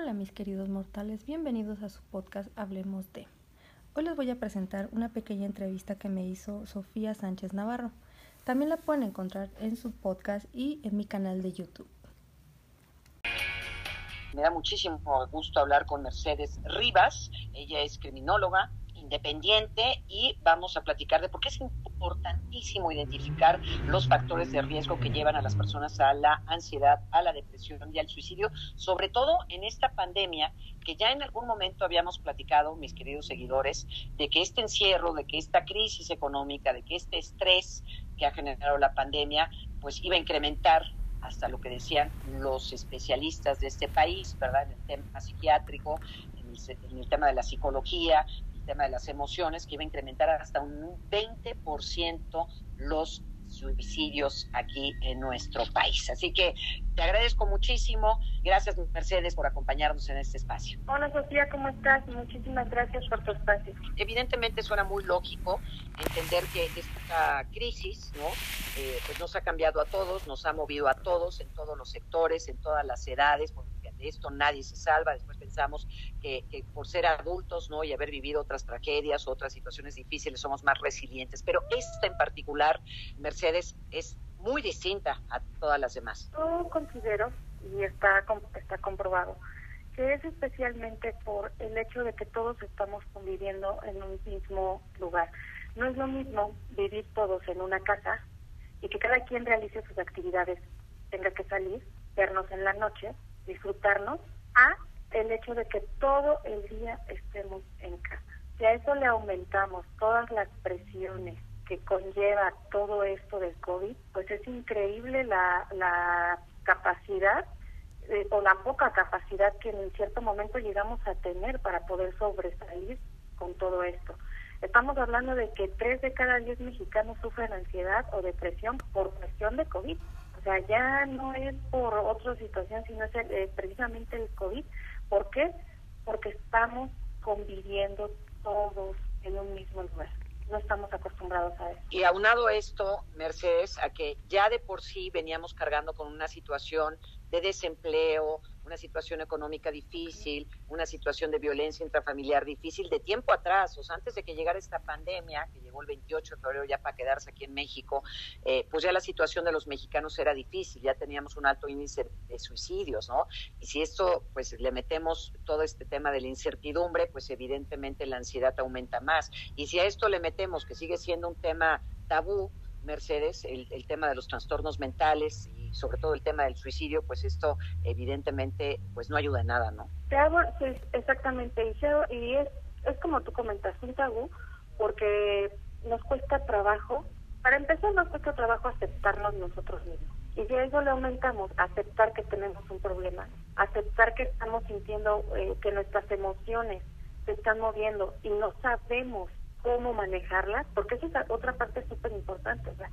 Hola mis queridos mortales, bienvenidos a su podcast Hablemos de. Hoy les voy a presentar una pequeña entrevista que me hizo Sofía Sánchez Navarro. También la pueden encontrar en su podcast y en mi canal de YouTube. Me da muchísimo gusto hablar con Mercedes Rivas. Ella es criminóloga, independiente y vamos a platicar de por qué es importantísimo identificar los factores de riesgo que llevan a las personas a la ansiedad, a la depresión y al suicidio, sobre todo en esta pandemia que ya en algún momento habíamos platicado, mis queridos seguidores, de que este encierro, de que esta crisis económica, de que este estrés que ha generado la pandemia, pues iba a incrementar hasta lo que decían los especialistas de este país, ¿verdad? En el tema psiquiátrico, en el tema de la psicología, tema de las emociones, que iba a incrementar hasta un 20% los suicidios aquí en nuestro país. Así que te agradezco muchísimo. Gracias, Mercedes, por acompañarnos en este espacio. Hola, Sofía, ¿cómo estás? Muchísimas gracias por tu espacio. Evidentemente suena muy lógico entender que esta crisis ¿no? Eh, pues nos ha cambiado a todos, nos ha movido a todos, en todos los sectores, en todas las edades, de esto nadie se salva. Después pensamos que, por ser adultos ¿no? y haber vivido otras tragedias, otras situaciones difíciles, somos más resilientes. Pero esta en particular, Mercedes, es muy distinta a todas las demás. Yo considero, y está, está comprobado, que es especialmente por el hecho de que todos estamos conviviendo en un mismo lugar. No es lo mismo vivir todos en una casa y que cada quien realice sus actividades, tenga que salir, vernos en la noche disfrutarnos, a el hecho de que todo el día estemos en casa. Si a eso le aumentamos todas las presiones que conlleva todo esto del COVID, pues es increíble la, la capacidad eh, o la poca capacidad que en cierto momento llegamos a tener para poder sobresalir con todo esto. Estamos hablando de que tres de cada diez mexicanos sufren ansiedad o depresión por cuestión de COVID. O sea, ya no es por otra situación, sino es eh, precisamente el COVID. ¿Por qué? Porque estamos conviviendo todos en un mismo lugar. No estamos acostumbrados a eso. Y aunado esto, Mercedes, a que ya de por sí veníamos cargando con una situación de desempleo, una situación económica difícil, una situación de violencia intrafamiliar difícil de tiempo atrás, o sea, antes de que llegara esta pandemia, que llegó el 28 de febrero ya para quedarse aquí en México, eh, pues ya la situación de los mexicanos era difícil, ya teníamos un alto índice de suicidios, ¿no? Y si esto, pues le metemos todo este tema de la incertidumbre, pues evidentemente la ansiedad aumenta más. Y si a esto le metemos que sigue siendo un tema tabú, Mercedes, el, el tema de los trastornos mentales y sobre todo el tema del suicidio, pues esto evidentemente pues no ayuda en nada, ¿no? Te hago, exactamente, y, y es, es como tú comentas, un tabú, porque nos cuesta trabajo, para empezar nos cuesta trabajo aceptarnos nosotros mismos. Y si a eso le aumentamos, aceptar que tenemos un problema, aceptar que estamos sintiendo eh, que nuestras emociones se están moviendo y no sabemos cómo manejarlas, porque esa es otra parte súper importante. O sea,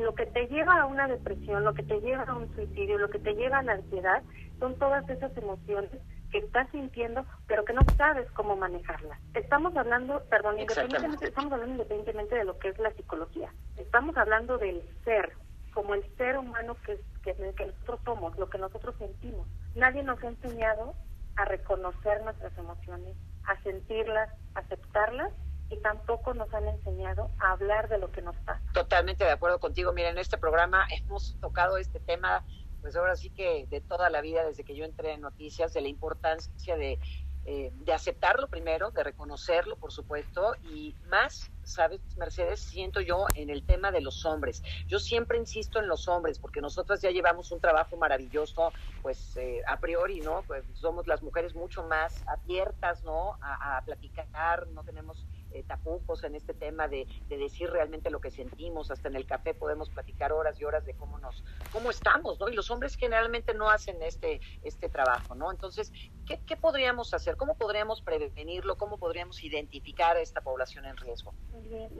lo que te lleva a una depresión, lo que te lleva a un suicidio, lo que te lleva a la ansiedad, son todas esas emociones que estás sintiendo, pero que no sabes cómo manejarlas. Estamos hablando, perdón, independientemente, estamos hablando independientemente de lo que es la psicología. Estamos hablando del ser, como el ser humano que, que, que nosotros somos, lo que nosotros sentimos. Nadie nos ha enseñado a reconocer nuestras emociones, a sentirlas, a aceptarlas y tampoco nos han enseñado a hablar de lo que nos pasa. Totalmente de acuerdo contigo. Mira, en este programa hemos tocado este tema, pues ahora sí que de toda la vida, desde que yo entré en noticias, de la importancia de, eh, de aceptarlo primero, de reconocerlo, por supuesto, y más, sabes, Mercedes, siento yo en el tema de los hombres. Yo siempre insisto en los hombres, porque nosotras ya llevamos un trabajo maravilloso, pues eh, a priori, ¿no? Pues somos las mujeres mucho más abiertas, ¿no? A, a platicar, no tenemos eh, tapujos en este tema de, decir realmente lo que sentimos, hasta en el café podemos platicar horas y horas de cómo nos, cómo estamos, ¿no? Y los hombres generalmente no hacen este, este trabajo, ¿no? Entonces, ¿qué, qué podríamos hacer? ¿Cómo podríamos prevenirlo? ¿Cómo podríamos identificar a esta población en riesgo?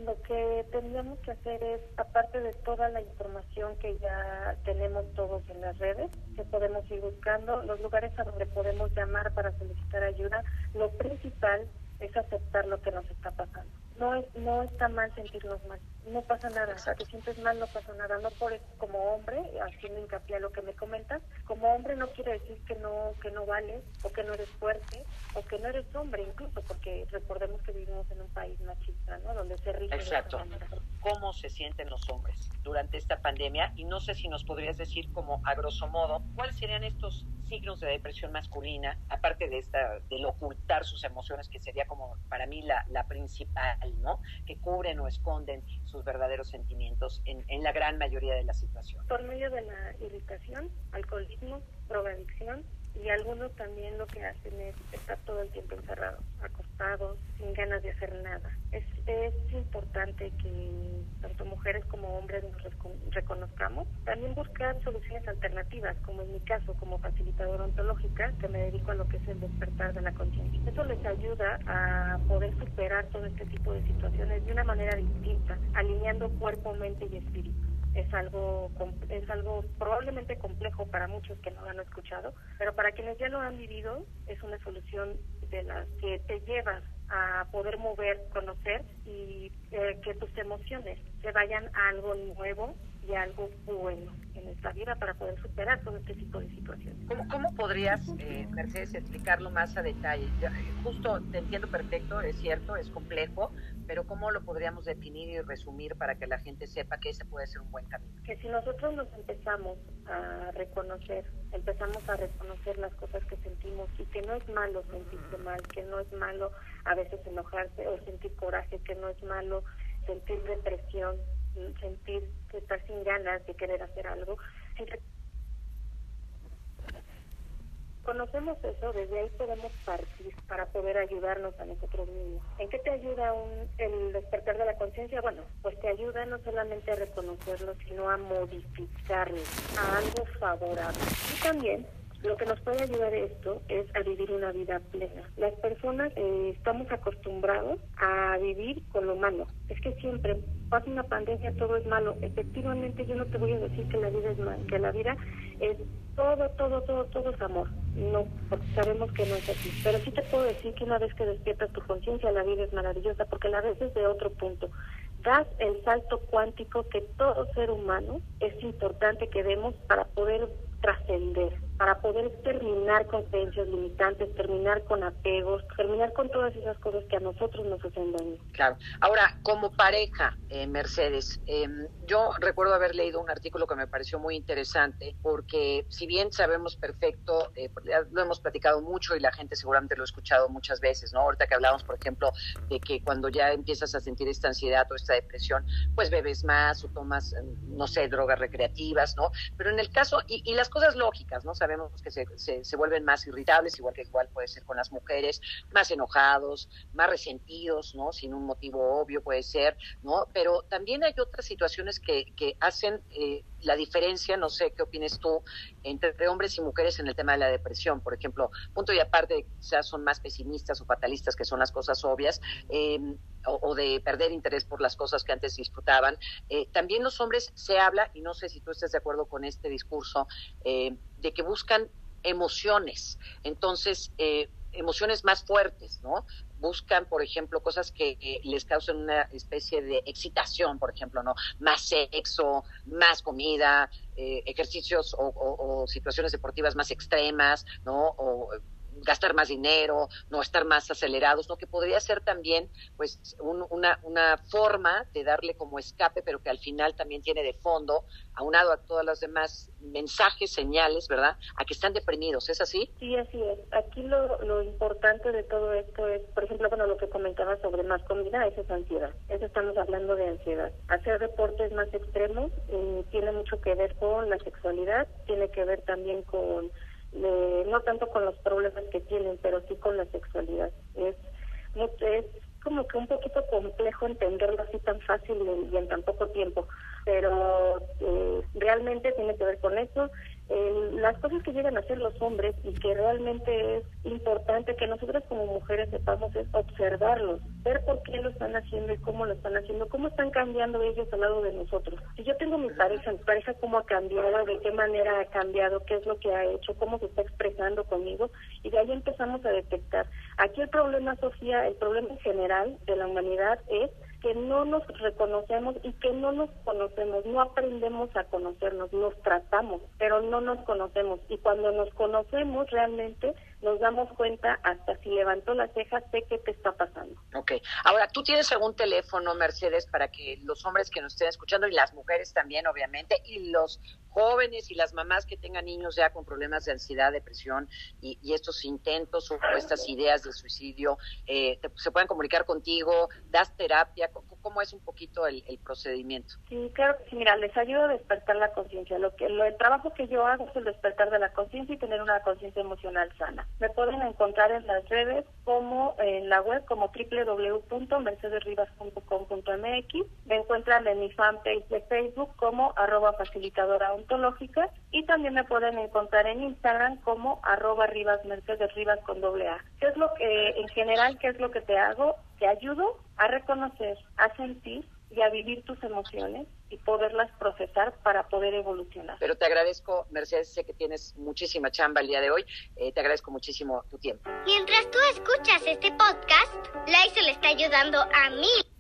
Lo que tendríamos que hacer es, aparte de toda la información que ya tenemos todos en las redes, que podemos ir buscando, los lugares a donde podemos llamar para solicitar ayuda, lo principal es aceptar lo que nos está pasando. No es, no está mal sentirnos mal, no pasa nada, si te sientes mal no pasa nada, no por eso como hombre, haciendo hincapié a lo que me comentas, como hombre no quiere decir que no que no vales o que no eres fuerte o que no eres hombre incluso, porque recordemos que vivimos en un país machista, ¿no? Donde se rige Exacto. ¿Cómo se sienten los hombres durante esta pandemia? Y no sé si nos podrías decir como a grosso modo, ¿cuáles serían estos signos de depresión masculina, aparte de esta, del ocultar sus emociones, que sería como para mí la, la principal, ¿no? Que cubren o esconden sus verdaderos sentimientos en, en la gran mayoría de las situaciones. Por medio de la irritación, alcoholismo, drogadicción, y algunos también lo que hacen es estar todo el tiempo encerrados, acostados, sin ganas de hacer nada. Es, es importante que tanto mujeres como hombres nos reconozcamos. También buscar soluciones alternativas, como en mi caso, como facilitadora ontológica, que me dedico a lo que es el despertar de la conciencia. Eso les ayuda a poder superar todo este tipo de situaciones de una manera distinta, alineando cuerpo, mente y espíritu es algo es algo probablemente complejo para muchos que no lo han escuchado, pero para quienes ya lo han vivido es una solución de las que te llevas a poder mover, conocer y eh, que tus emociones se vayan a algo nuevo y algo bueno en esta vida para poder superar todo este tipo de situaciones. ¿Cómo, cómo podrías, eh, Mercedes, explicarlo más a detalle? Eh, justo te entiendo perfecto, es cierto, es complejo, pero ¿cómo lo podríamos definir y resumir para que la gente sepa que ese puede ser un buen camino? Que si nosotros nos empezamos a reconocer, empezamos a reconocer las cosas que sentimos y que no es malo sentirse mal, que no es malo a veces enojarse o sentir coraje, que no es malo sentir depresión, sentir que estar sin ganas de querer hacer algo. conocemos eso, desde ahí podemos partir para poder ayudarnos a nosotros mismos. ¿En qué te ayuda un, el despertar de la conciencia? Bueno, pues te ayuda no solamente a reconocerlo, sino a modificarlo a algo favorable. Y también lo que nos puede ayudar esto es a vivir una vida plena. Las personas eh, estamos acostumbrados a vivir con lo malo. Es que siempre pasa una pandemia, todo es malo. Efectivamente, yo no te voy a decir que la vida es mal, que la vida es todo, todo, todo, todo es amor. No, porque sabemos que no es así. Pero sí te puedo decir que una vez que despiertas tu conciencia, la vida es maravillosa, porque la ves desde otro punto. Das el salto cuántico que todo ser humano es importante que demos para poder trascender para poder terminar con creencias limitantes, terminar con apegos, terminar con todas esas cosas que a nosotros nos hacen daño. Claro. Ahora, como pareja, eh, Mercedes, em, yo recuerdo haber leído un artículo que me pareció muy interesante, porque si bien sabemos perfecto, eh, lo hemos platicado mucho y la gente seguramente lo ha escuchado muchas veces, ¿no? Ahorita que hablamos, por ejemplo, de que cuando ya empiezas a sentir esta ansiedad o esta depresión, pues bebes más o tomas, no sé, drogas recreativas, ¿no? Pero en el caso, y, y las cosas lógicas, ¿no? Sabemos que se, se, vuelven más irritables, igual que igual puede ser con las mujeres, más enojados, más resentidos, ¿no? Sin un motivo obvio puede ser, ¿no? Pero también hay otras situaciones que, que hacen eh, la diferencia, no sé qué opines tú, entre hombres y mujeres en el tema de la depresión, por ejemplo, punto y aparte, quizás son más pesimistas o fatalistas, que son las cosas obvias, em, o, de perder interés por las cosas que antes disfrutaban. Eh, también los hombres se habla, y no sé si tú estás de acuerdo con este discurso, eh, de que buscan emociones. Entonces, eh, emociones más fuertes, ¿no? Buscan, por ejemplo, cosas que les causen una especie de excitación, por ejemplo, ¿no? Más sexo, más comida, eh, ejercicios o, o, situaciones deportivas más extremas, ¿no? O gastar más dinero, no estar más acelerados, ¿no? Que podría ser también, pues, una, una forma de darle como escape, pero que al final también tiene de fondo, aunado a todas las demás mensajes, señales, ¿verdad? A que están deprimidos, ¿es así? Sí, así es. Aquí lo, lo importante de todo esto es, por ejemplo, bueno, lo que comentaba sobre más comida, eso es ansiedad. Eso estamos hablando de ansiedad. Hacer deportes más extremos eh, tiene mucho que ver con la sexualidad, tiene que ver también con no tanto con los problemas que tienen, pero sí con la sexualidad. Es, es como que un poquito complejo entenderlo así tan fácil y en, tan poco tiempo, pero eh, realmente tiene que ver con eso las cosas que llegan a hacer los hombres y que realmente es importante que nosotras como mujeres sepamos es observarlos, ver por qué lo están haciendo y cómo lo están haciendo, cómo están cambiando ellos al lado de nosotros. Si yo tengo mi pareja, mi pareja cómo ha cambiado, de qué manera ha cambiado, qué es lo que ha hecho, cómo se está expresando conmigo y de ahí empezamos a detectar. Aquí el problema, Sofía, el problema en general de la humanidad es que no nos reconocemos y que no nos conocemos, no aprendemos a conocernos, nos tratamos, pero no nos conocemos. Y cuando nos conocemos realmente nos damos cuenta hasta si levantó las cejas, sé qué te está pasando. Ok. Ahora, ¿tú tienes algún teléfono, Mercedes, para que los hombres que nos estén escuchando y las mujeres también, obviamente, y los jóvenes y las mamás que tengan niños ya con problemas de ansiedad, depresión y, estos intentos o estas ideas de suicidio, eh, se puedan comunicar contigo, das terapia, ¿cómo es un poquito el, procedimiento? Sí, claro que sí, mira, les ayudo a despertar la conciencia. Lo que, lo, el trabajo que yo hago es el despertar de la conciencia y tener una conciencia emocional sana. Me pueden encontrar en las redes como en la web como www.mercedesrivas.com.mx. Me encuentran en mi fanpage de Facebook como arroba facilitadora ontológica y también me pueden encontrar en Instagram como arroba Rivas Mercedes Rivas con doble A. ¿Qué es lo que, en general, qué es lo que te hago? Te ayudo a reconocer, a sentir y a vivir tus emociones y poderlas procesar para poder evolucionar. Pero te agradezco, Mercedes, sé que tienes muchísima chamba el día de hoy, eh, te agradezco muchísimo tu tiempo. Mientras tú escuchas este podcast, Lai se le está ayudando a mí